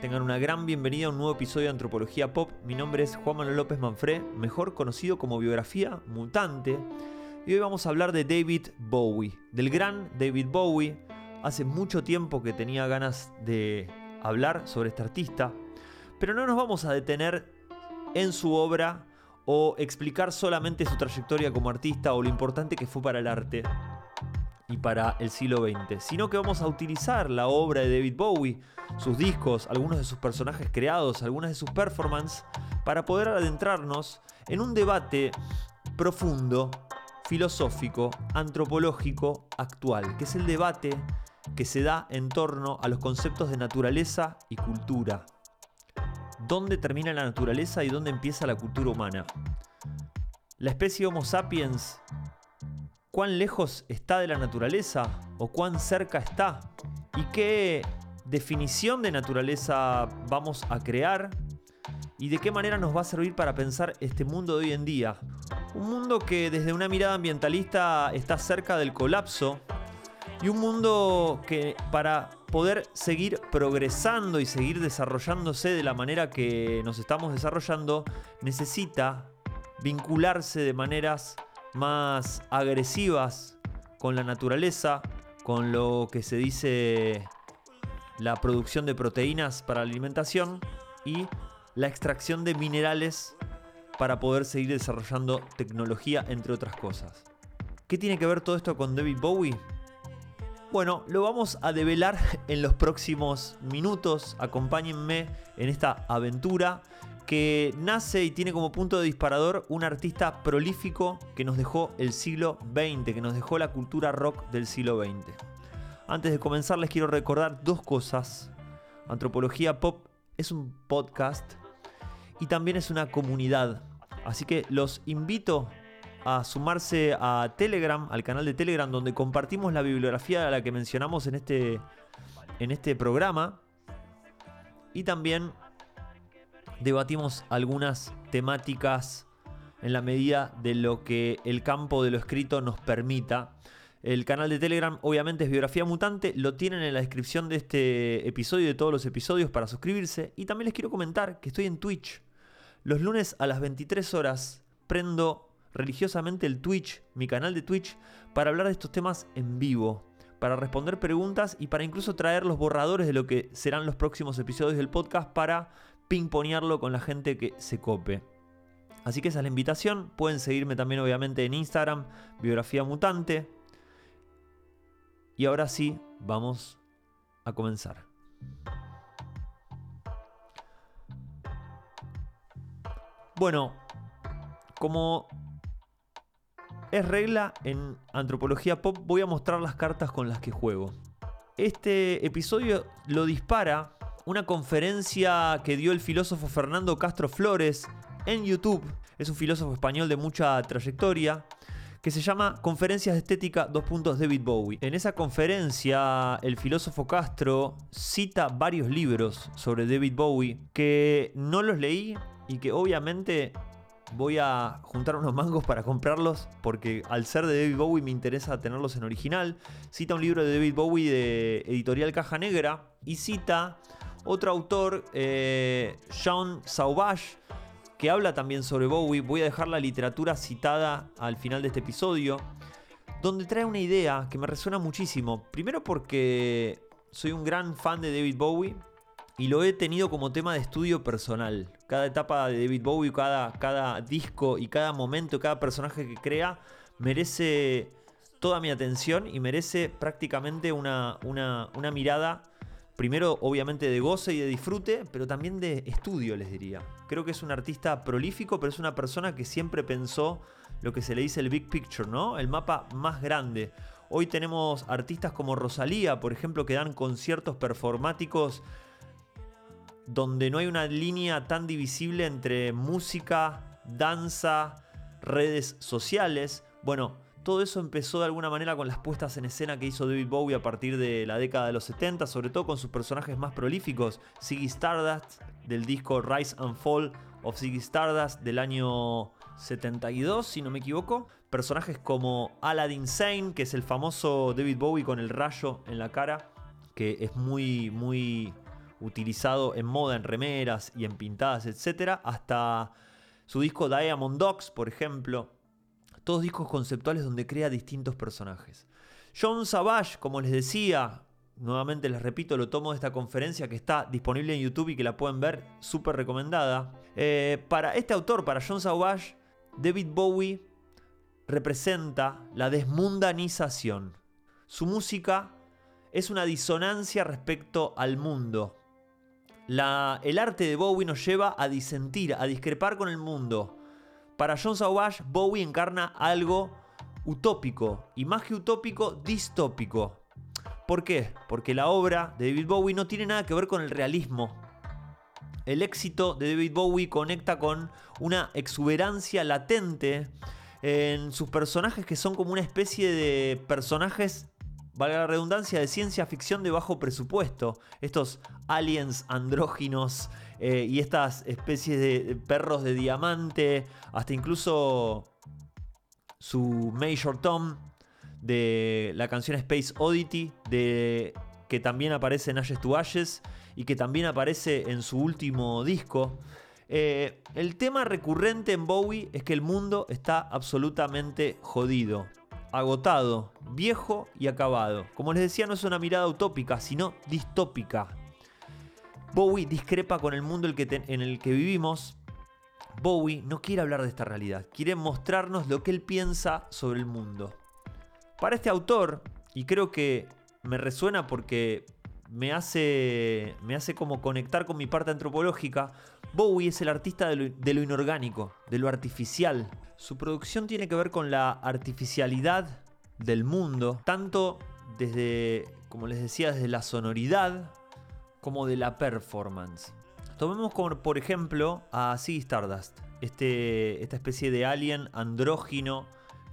Tengan una gran bienvenida a un nuevo episodio de Antropología Pop. Mi nombre es Juan Manuel López Manfré, mejor conocido como Biografía Mutante. Y hoy vamos a hablar de David Bowie, del gran David Bowie. Hace mucho tiempo que tenía ganas de hablar sobre este artista, pero no nos vamos a detener en su obra o explicar solamente su trayectoria como artista o lo importante que fue para el arte y para el siglo XX, sino que vamos a utilizar la obra de David Bowie, sus discos, algunos de sus personajes creados, algunas de sus performances, para poder adentrarnos en un debate profundo, filosófico, antropológico, actual, que es el debate que se da en torno a los conceptos de naturaleza y cultura. ¿Dónde termina la naturaleza y dónde empieza la cultura humana? La especie Homo sapiens cuán lejos está de la naturaleza o cuán cerca está y qué definición de naturaleza vamos a crear y de qué manera nos va a servir para pensar este mundo de hoy en día. Un mundo que desde una mirada ambientalista está cerca del colapso y un mundo que para poder seguir progresando y seguir desarrollándose de la manera que nos estamos desarrollando necesita vincularse de maneras más agresivas con la naturaleza, con lo que se dice la producción de proteínas para la alimentación y la extracción de minerales para poder seguir desarrollando tecnología, entre otras cosas. ¿Qué tiene que ver todo esto con David Bowie? Bueno, lo vamos a develar en los próximos minutos. Acompáñenme en esta aventura que nace y tiene como punto de disparador un artista prolífico que nos dejó el siglo XX, que nos dejó la cultura rock del siglo XX. Antes de comenzar les quiero recordar dos cosas. Antropología Pop es un podcast y también es una comunidad. Así que los invito a sumarse a Telegram, al canal de Telegram, donde compartimos la bibliografía a la que mencionamos en este, en este programa. Y también debatimos algunas temáticas en la medida de lo que el campo de lo escrito nos permita. El canal de Telegram obviamente es Biografía Mutante, lo tienen en la descripción de este episodio y de todos los episodios para suscribirse. Y también les quiero comentar que estoy en Twitch. Los lunes a las 23 horas prendo religiosamente el Twitch, mi canal de Twitch, para hablar de estos temas en vivo, para responder preguntas y para incluso traer los borradores de lo que serán los próximos episodios del podcast para pingponearlo con la gente que se cope. Así que esa es la invitación. Pueden seguirme también obviamente en Instagram, Biografía Mutante. Y ahora sí, vamos a comenzar. Bueno, como es regla en Antropología Pop, voy a mostrar las cartas con las que juego. Este episodio lo dispara una conferencia que dio el filósofo Fernando Castro Flores en YouTube. Es un filósofo español de mucha trayectoria que se llama Conferencias de Estética, dos puntos David Bowie. En esa conferencia, el filósofo Castro cita varios libros sobre David Bowie que no los leí y que obviamente voy a juntar unos mangos para comprarlos porque al ser de David Bowie me interesa tenerlos en original. Cita un libro de David Bowie de editorial Caja Negra y cita otro autor, eh, Jean Sauvage, que habla también sobre Bowie. Voy a dejar la literatura citada al final de este episodio, donde trae una idea que me resuena muchísimo. Primero porque soy un gran fan de David Bowie y lo he tenido como tema de estudio personal. Cada etapa de David Bowie, cada, cada disco y cada momento, cada personaje que crea merece toda mi atención y merece prácticamente una, una, una mirada Primero, obviamente, de goce y de disfrute, pero también de estudio, les diría. Creo que es un artista prolífico, pero es una persona que siempre pensó lo que se le dice el big picture, ¿no? El mapa más grande. Hoy tenemos artistas como Rosalía, por ejemplo, que dan conciertos performáticos donde no hay una línea tan divisible entre música, danza, redes sociales. Bueno, todo eso empezó de alguna manera con las puestas en escena que hizo David Bowie a partir de la década de los 70, sobre todo con sus personajes más prolíficos, Ziggy Stardust del disco Rise and Fall of Ziggy Stardust del año 72, si no me equivoco. Personajes como Aladdin Sane, que es el famoso David Bowie con el rayo en la cara, que es muy, muy utilizado en moda, en remeras y en pintadas, etc., hasta su disco Diamond Dogs, por ejemplo. Todos discos conceptuales donde crea distintos personajes. John Savage, como les decía, nuevamente les repito, lo tomo de esta conferencia que está disponible en YouTube y que la pueden ver, súper recomendada. Eh, para este autor, para John Savage, David Bowie representa la desmundanización. Su música es una disonancia respecto al mundo. el arte de Bowie nos lleva a disentir, a discrepar con el mundo. Para John Savage, Bowie encarna algo utópico, y más que utópico, distópico. ¿Por qué? Porque la obra de David Bowie no tiene nada que ver con el realismo. El éxito de David Bowie conecta con una exuberancia latente en sus personajes que son como una especie de personajes, valga la redundancia, de ciencia ficción de bajo presupuesto. Estos aliens andróginos eh, y estas especies de perros de diamante, hasta incluso su Major Tom de la canción Space Oddity, de, que también aparece en Ashes to Ashes y que también aparece en su último disco. Eh, el tema recurrente en Bowie es que el mundo está absolutamente jodido, agotado, viejo y acabado. Como les decía, no es una mirada utópica, sino distópica. Bowie discrepa con el mundo en el que vivimos. Bowie no quiere hablar de esta realidad, quiere mostrarnos lo que él piensa sobre el mundo. Para este autor, y creo que me resuena porque me hace, me hace como conectar con mi parte antropológica, Bowie es el artista de lo, inorgánico, de lo artificial. Su producción tiene que ver con la artificialidad del mundo, tanto desde, como les decía, desde la sonoridad como de la performance. Tomemos como por ejemplo a Ziggy Stardust, este, esta especie de alien andrógino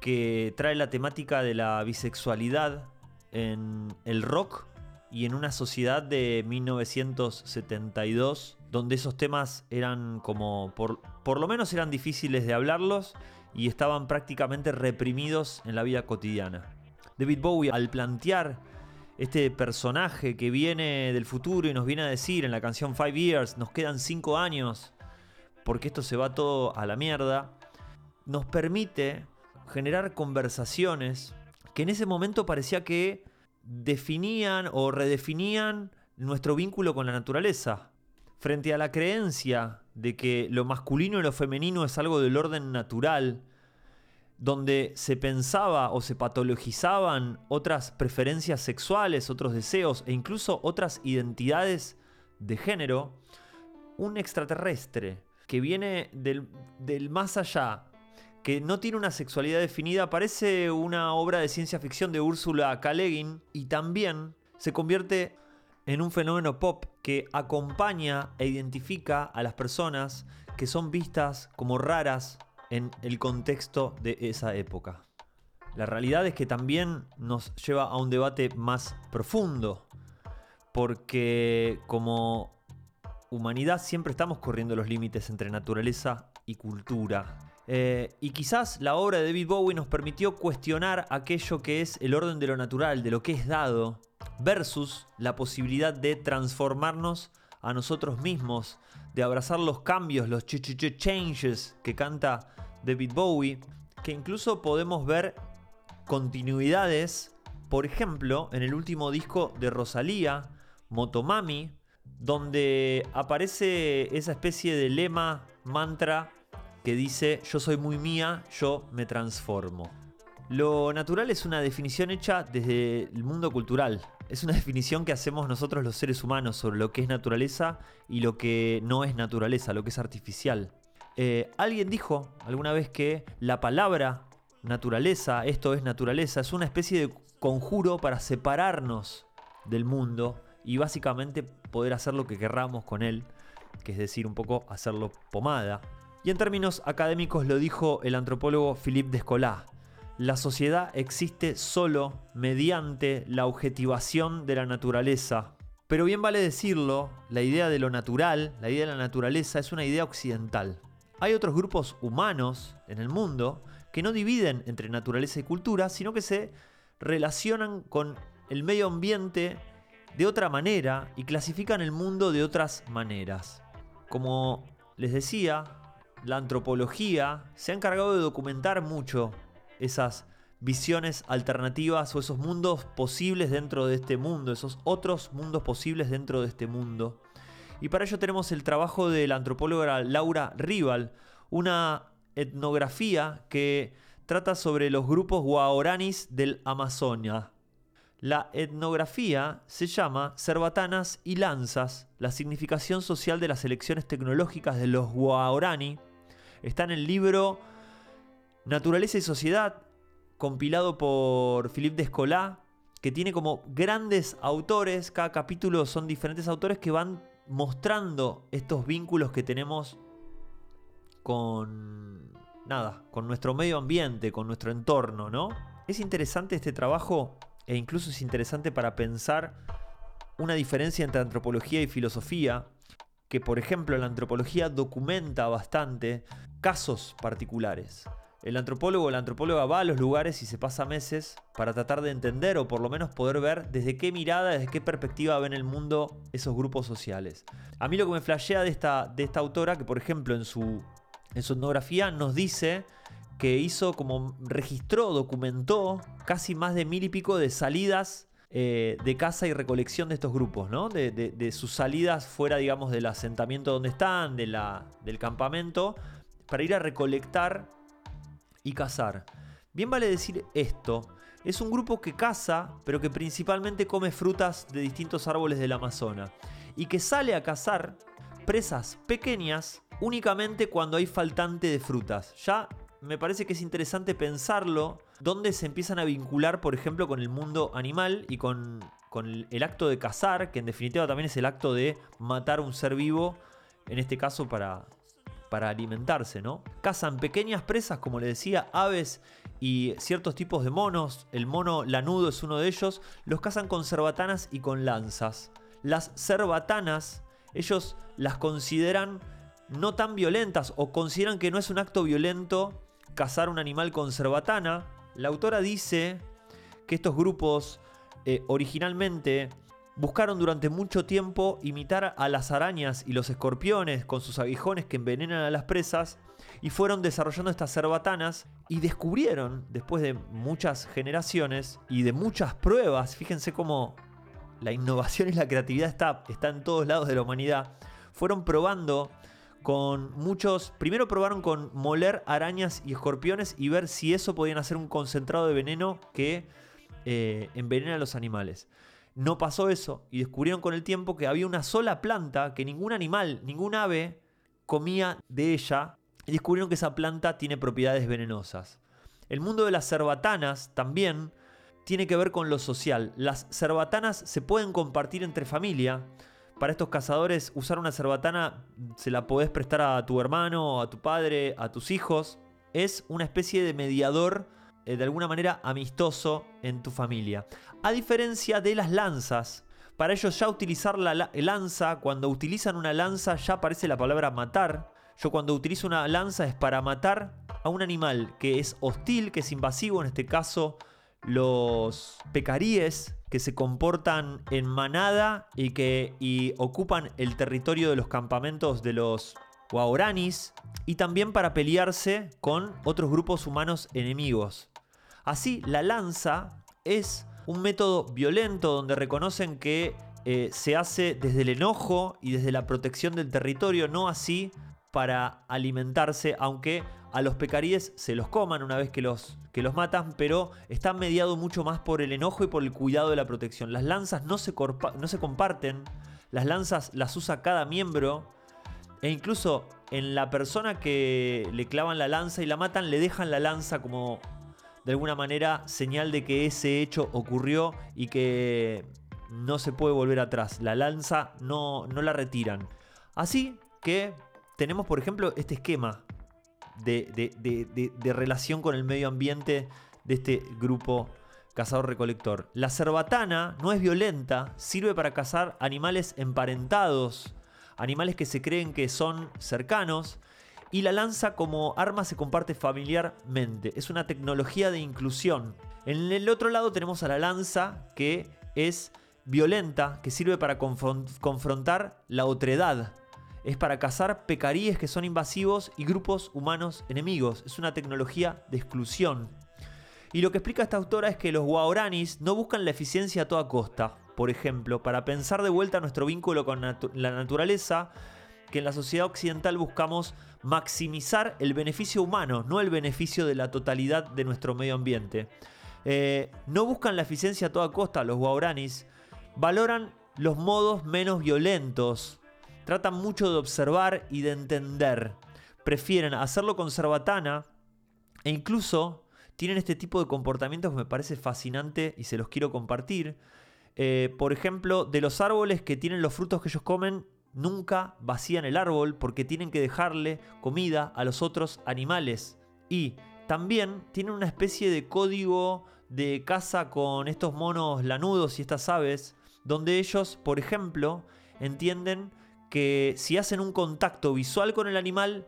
que trae la temática de la bisexualidad en el rock y en una sociedad de 1972 donde esos temas eran como, por, por lo menos eran difíciles de hablarlos y estaban prácticamente reprimidos en la vida cotidiana. David Bowie al plantear este personaje que viene del futuro y nos viene a decir en la canción Five Years, nos quedan 5 años porque esto se va todo a la mierda, nos permite generar conversaciones que en ese momento parecía que definían o redefinían nuestro vínculo con la naturaleza. Frente a la creencia de que lo masculino y lo femenino es algo del orden natural, donde se pensaba o se patologizaban otras preferencias sexuales, otros deseos e incluso otras identidades de género, un extraterrestre que viene del, más allá que no tiene una sexualidad definida, parece una obra de ciencia ficción de Úrsula K. y también se convierte en un fenómeno pop que acompaña e identifica a las personas que son vistas como raras en el contexto de esa época. La realidad es que también nos lleva a un debate más profundo, porque como humanidad siempre estamos corriendo los límites entre naturaleza y cultura. Eh, y quizás la obra de David Bowie nos permitió cuestionar aquello que es el orden de lo natural, de lo que es dado, versus la posibilidad de transformarnos a nosotros mismos, de abrazar los cambios, los ch ch changes que canta David Bowie, que incluso podemos ver continuidades, por ejemplo, en el último disco de Rosalía, Motomami, donde aparece esa especie de lema, mantra que dice yo soy muy mía, yo me transformo. Lo natural es una definición hecha desde el mundo cultural. Es una definición que hacemos nosotros los seres humanos sobre lo que es naturaleza y lo que no es naturaleza, lo que es artificial. Eh, alguien dijo alguna vez que la palabra naturaleza, esto es naturaleza, es una especie de conjuro para separarnos del mundo y básicamente poder hacer lo que querramos con él, que es decir, un poco hacerlo pomada. Y en términos académicos lo dijo el antropólogo Philippe Descolat. La sociedad existe solo mediante la objetivación de la naturaleza. Pero bien vale decirlo, la idea de lo natural, la idea de la naturaleza es una idea occidental. Hay otros grupos humanos en el mundo que no dividen entre naturaleza y cultura, sino que se relacionan con el medio ambiente de otra manera y clasifican el mundo de otras maneras. Como les decía, la antropología se ha encargado de documentar mucho esas visiones alternativas o esos mundos posibles dentro de este mundo, esos otros mundos posibles dentro de este mundo. Y para ello tenemos el trabajo de la antropóloga Laura Rival, una etnografía que trata sobre los grupos guaoranis del Amazonia. La etnografía se llama Cerbatanas y Lanzas, la significación social de las elecciones tecnológicas de los guaorani. Está en el libro Naturaleza y Sociedad, compilado por Philippe Descola, que tiene como grandes autores, cada capítulo son diferentes autores que van mostrando estos vínculos que tenemos con nada, con nuestro medio ambiente, con nuestro entorno, ¿no? Es interesante este trabajo e incluso es interesante para pensar una diferencia entre antropología y filosofía, que por ejemplo la antropología documenta bastante casos particulares. El antropólogo o la antropóloga va a los lugares y se pasa meses para tratar de entender o por lo menos poder ver desde qué mirada, desde qué perspectiva ven el mundo esos grupos sociales. A mí lo que me flashea de esta, de esta autora, que por ejemplo en su, en su etnografía nos dice que hizo como registró, documentó casi más de mil y pico de salidas eh, de casa y recolección de estos grupos, ¿no? De, sus salidas fuera, digamos, del asentamiento donde están, del campamento, para ir a recolectar y cazar. Bien vale decir esto, es un grupo que caza, pero que principalmente come frutas de distintos árboles del Amazonas, y que sale a cazar presas pequeñas únicamente cuando hay faltante de frutas. Ya me parece que es interesante pensarlo, donde se empiezan a vincular, por ejemplo, con el mundo animal y con, con el acto de cazar, que en definitiva también es el acto de matar un ser vivo, en este caso para, para alimentarse, ¿no? Cazan pequeñas presas, como le decía, aves y ciertos tipos de monos. El mono lanudo es uno de ellos. Los cazan con cerbatanas y con lanzas. Las cerbatanas, ellos las consideran no tan violentas o consideran que no es un acto violento cazar un animal con cerbatana. La autora dice que estos grupos eh, originalmente Buscaron durante mucho tiempo imitar a las arañas y los escorpiones con sus aguijones que envenenan a las presas y fueron desarrollando estas cerbatanas y descubrieron, después de muchas generaciones y de muchas pruebas, fíjense cómo la innovación y la creatividad está, está en todos lados de la humanidad, fueron probando con muchos, primero probaron con moler arañas y escorpiones y ver si eso podían hacer un concentrado de veneno que eh, envenena a los animales. No pasó eso y descubrieron con el tiempo que había una sola planta que ningún animal, ningún ave comía de ella y descubrieron que esa planta tiene propiedades venenosas. El mundo de las cerbatanas también tiene que ver con lo social. Las cerbatanas se pueden compartir entre familia. Para estos cazadores, usar una cerbatana se la podés prestar a tu hermano, a tu padre, a tus hijos. Es una especie de mediador eh, de alguna manera amistoso en tu familia. A diferencia de las lanzas, para ellos ya utilizar la, lanza, cuando utilizan una lanza ya aparece la palabra matar. Yo cuando utilizo una lanza es para matar a un animal que es hostil, que es invasivo, en este caso los pecaríes que se comportan en manada y que ocupan el territorio de los campamentos de los guaoranis y también para pelearse con otros grupos humanos enemigos. Así, la lanza es un método violento donde reconocen que eh, se hace desde el enojo y desde la protección del territorio, no así para alimentarse, aunque a los pecaríes se los coman una vez que los, que los matan, pero está mediado mucho más por el enojo y por el cuidado de la protección. Las lanzas no se, no se comparten, las lanzas las usa cada miembro, e incluso en la persona que le clavan la lanza y la matan, le dejan la lanza como de alguna manera señal de que ese hecho ocurrió y que no se puede volver atrás. La lanza no, no la retiran. Así que tenemos, por ejemplo, este esquema de, relación con el medio ambiente de este grupo cazador-recolector. La cerbatana no es violenta, sirve para cazar animales emparentados, animales que se creen que son cercanos y la lanza como arma se comparte familiarmente. Es una tecnología de inclusión. En el otro lado tenemos a la lanza que es violenta que sirve para confrontar la otredad. Es para cazar pecaríes que son invasivos y grupos humanos enemigos. Es una tecnología de exclusión. Y lo que explica esta autora es que los guaoranis no buscan la eficiencia a toda costa. Por ejemplo, para pensar de vuelta nuestro vínculo con la naturaleza, que en la sociedad occidental buscamos maximizar el beneficio humano, no el beneficio de la totalidad de nuestro medio ambiente. Eh, no buscan la eficiencia a toda costa los guauranis, valoran los modos menos violentos, tratan mucho de observar y de entender, prefieren hacerlo con cerbatana e incluso tienen este tipo de comportamientos que me parece fascinante y se los quiero compartir. Eh, por ejemplo, de los árboles que tienen los frutos que ellos comen, nunca vacían el árbol porque tienen que dejarle comida a los otros animales. Y también tienen una especie de código de caza con estos monos lanudos y estas aves, donde ellos, por ejemplo, entienden que si hacen un contacto visual con el animal,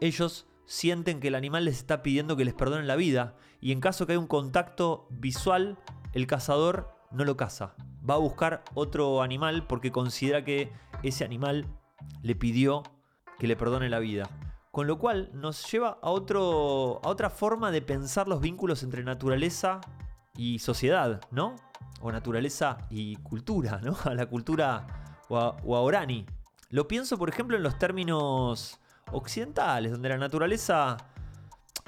ellos sienten que el animal les está pidiendo que les perdonen la vida. Y en caso que haya un contacto visual, el cazador no lo caza. Va a buscar otro animal porque considera que ese animal le pidió que le perdone la vida. Con lo cual nos lleva a, otro, a otra forma de pensar los vínculos entre naturaleza y sociedad, ¿no? O naturaleza y cultura, ¿no? A la cultura o a, orani. Lo pienso, por ejemplo, en los términos occidentales, donde la naturaleza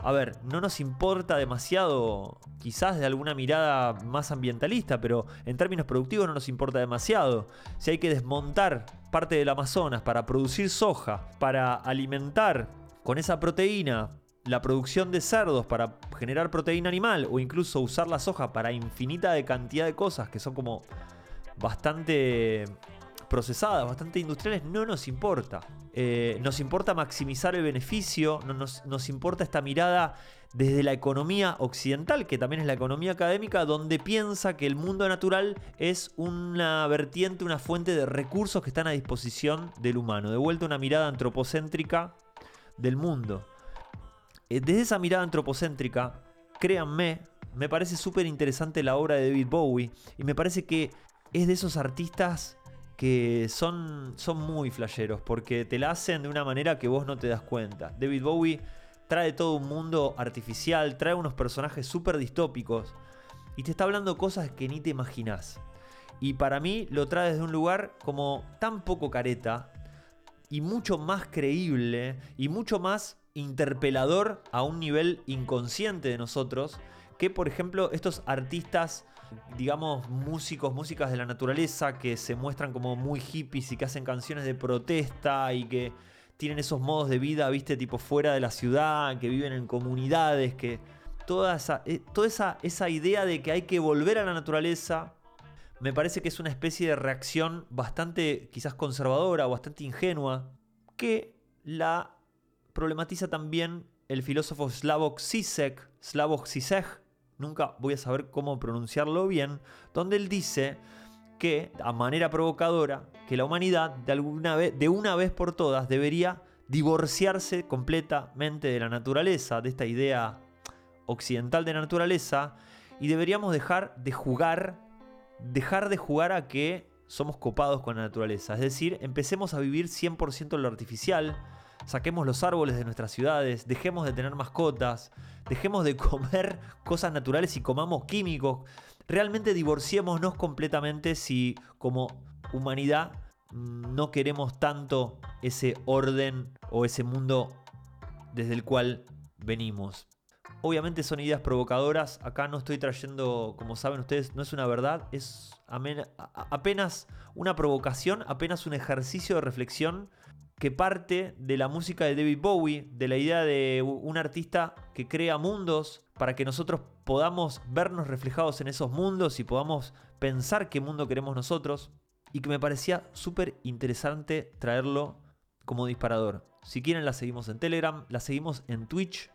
a ver, no nos importa demasiado, quizás de alguna mirada más ambientalista, pero en términos productivos no nos importa demasiado. Si hay que desmontar parte del Amazonas para producir soja, para alimentar con esa proteína la producción de cerdos para generar proteína animal o incluso usar la soja para infinita de cantidad de cosas que son como bastante procesadas, bastante industriales, no nos importa. Eh, nos importa maximizar el beneficio, no nos, nos importa esta mirada desde la economía occidental, que también es la economía académica, donde piensa que el mundo natural es una vertiente, una fuente de recursos que están a disposición del humano. De vuelta una mirada antropocéntrica del mundo. Eh, desde esa mirada antropocéntrica, créanme, me parece súper interesante la obra de David Bowie y me parece que es de esos artistas que son, son muy flasheros porque te la hacen de una manera que vos no te das cuenta. David Bowie trae todo un mundo artificial, trae unos personajes súper distópicos y te está hablando cosas que ni te imaginás. Y para mí lo trae desde un lugar como tan poco careta y mucho más creíble y mucho más interpelador a un nivel inconsciente de nosotros que por ejemplo estos artistas digamos, músicos, músicas de la naturaleza que se muestran como muy hippies y que hacen canciones de protesta y que tienen esos modos de vida, viste, tipo fuera de la ciudad, que viven en comunidades, que toda esa, eh, toda esa, esa idea de que hay que volver a la naturaleza, me parece que es una especie de reacción bastante quizás conservadora, bastante ingenua, que la problematiza también el filósofo Slavoj Zizek, Slavoj Zizek, nunca voy a saber cómo pronunciarlo bien, donde él dice que, a manera provocadora, que la humanidad de, alguna de una vez por todas debería divorciarse completamente de la naturaleza, de esta idea occidental de naturaleza, y deberíamos dejar de jugar, dejar de jugar a que somos copados con la naturaleza. Es decir, empecemos a vivir 100% en lo artificial, saquemos los árboles de nuestras ciudades, dejemos de tener mascotas, dejemos de comer cosas naturales y comamos químicos. Realmente divorciémonos completamente si como humanidad mm, no queremos tanto ese orden o ese mundo desde el cual venimos. Obviamente son ideas provocadoras, acá no estoy trayendo, como saben ustedes, no es una verdad, es apenas una provocación, apenas un ejercicio de reflexión que parte de la música de David Bowie, de la idea de un artista que crea mundos para que nosotros podamos vernos reflejados en esos mundos y podamos pensar qué mundo queremos nosotros. Y que me parecía súper interesante traerlo como disparador. Si quieren la seguimos en Telegram, la seguimos en Twitch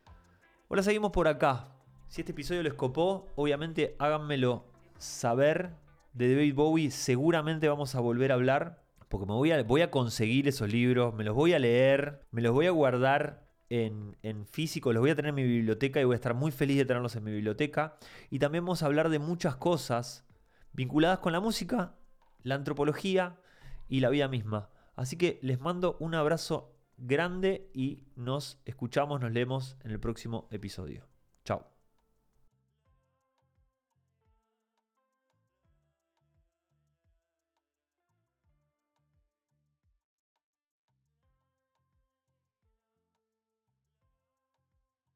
o la seguimos por acá. Si este episodio les copó, obviamente háganmelo saber. De David Bowie seguramente vamos a volver a hablar porque me voy a, conseguir esos libros, me los voy a leer, me los voy a guardar en, en, físico, los voy a tener en mi biblioteca y voy a estar muy feliz de tenerlos en mi biblioteca. Y también vamos a hablar de muchas cosas vinculadas con la música la antropología y la vida misma. Así que les mando un abrazo grande y nos escuchamos, nos leemos en el próximo episodio.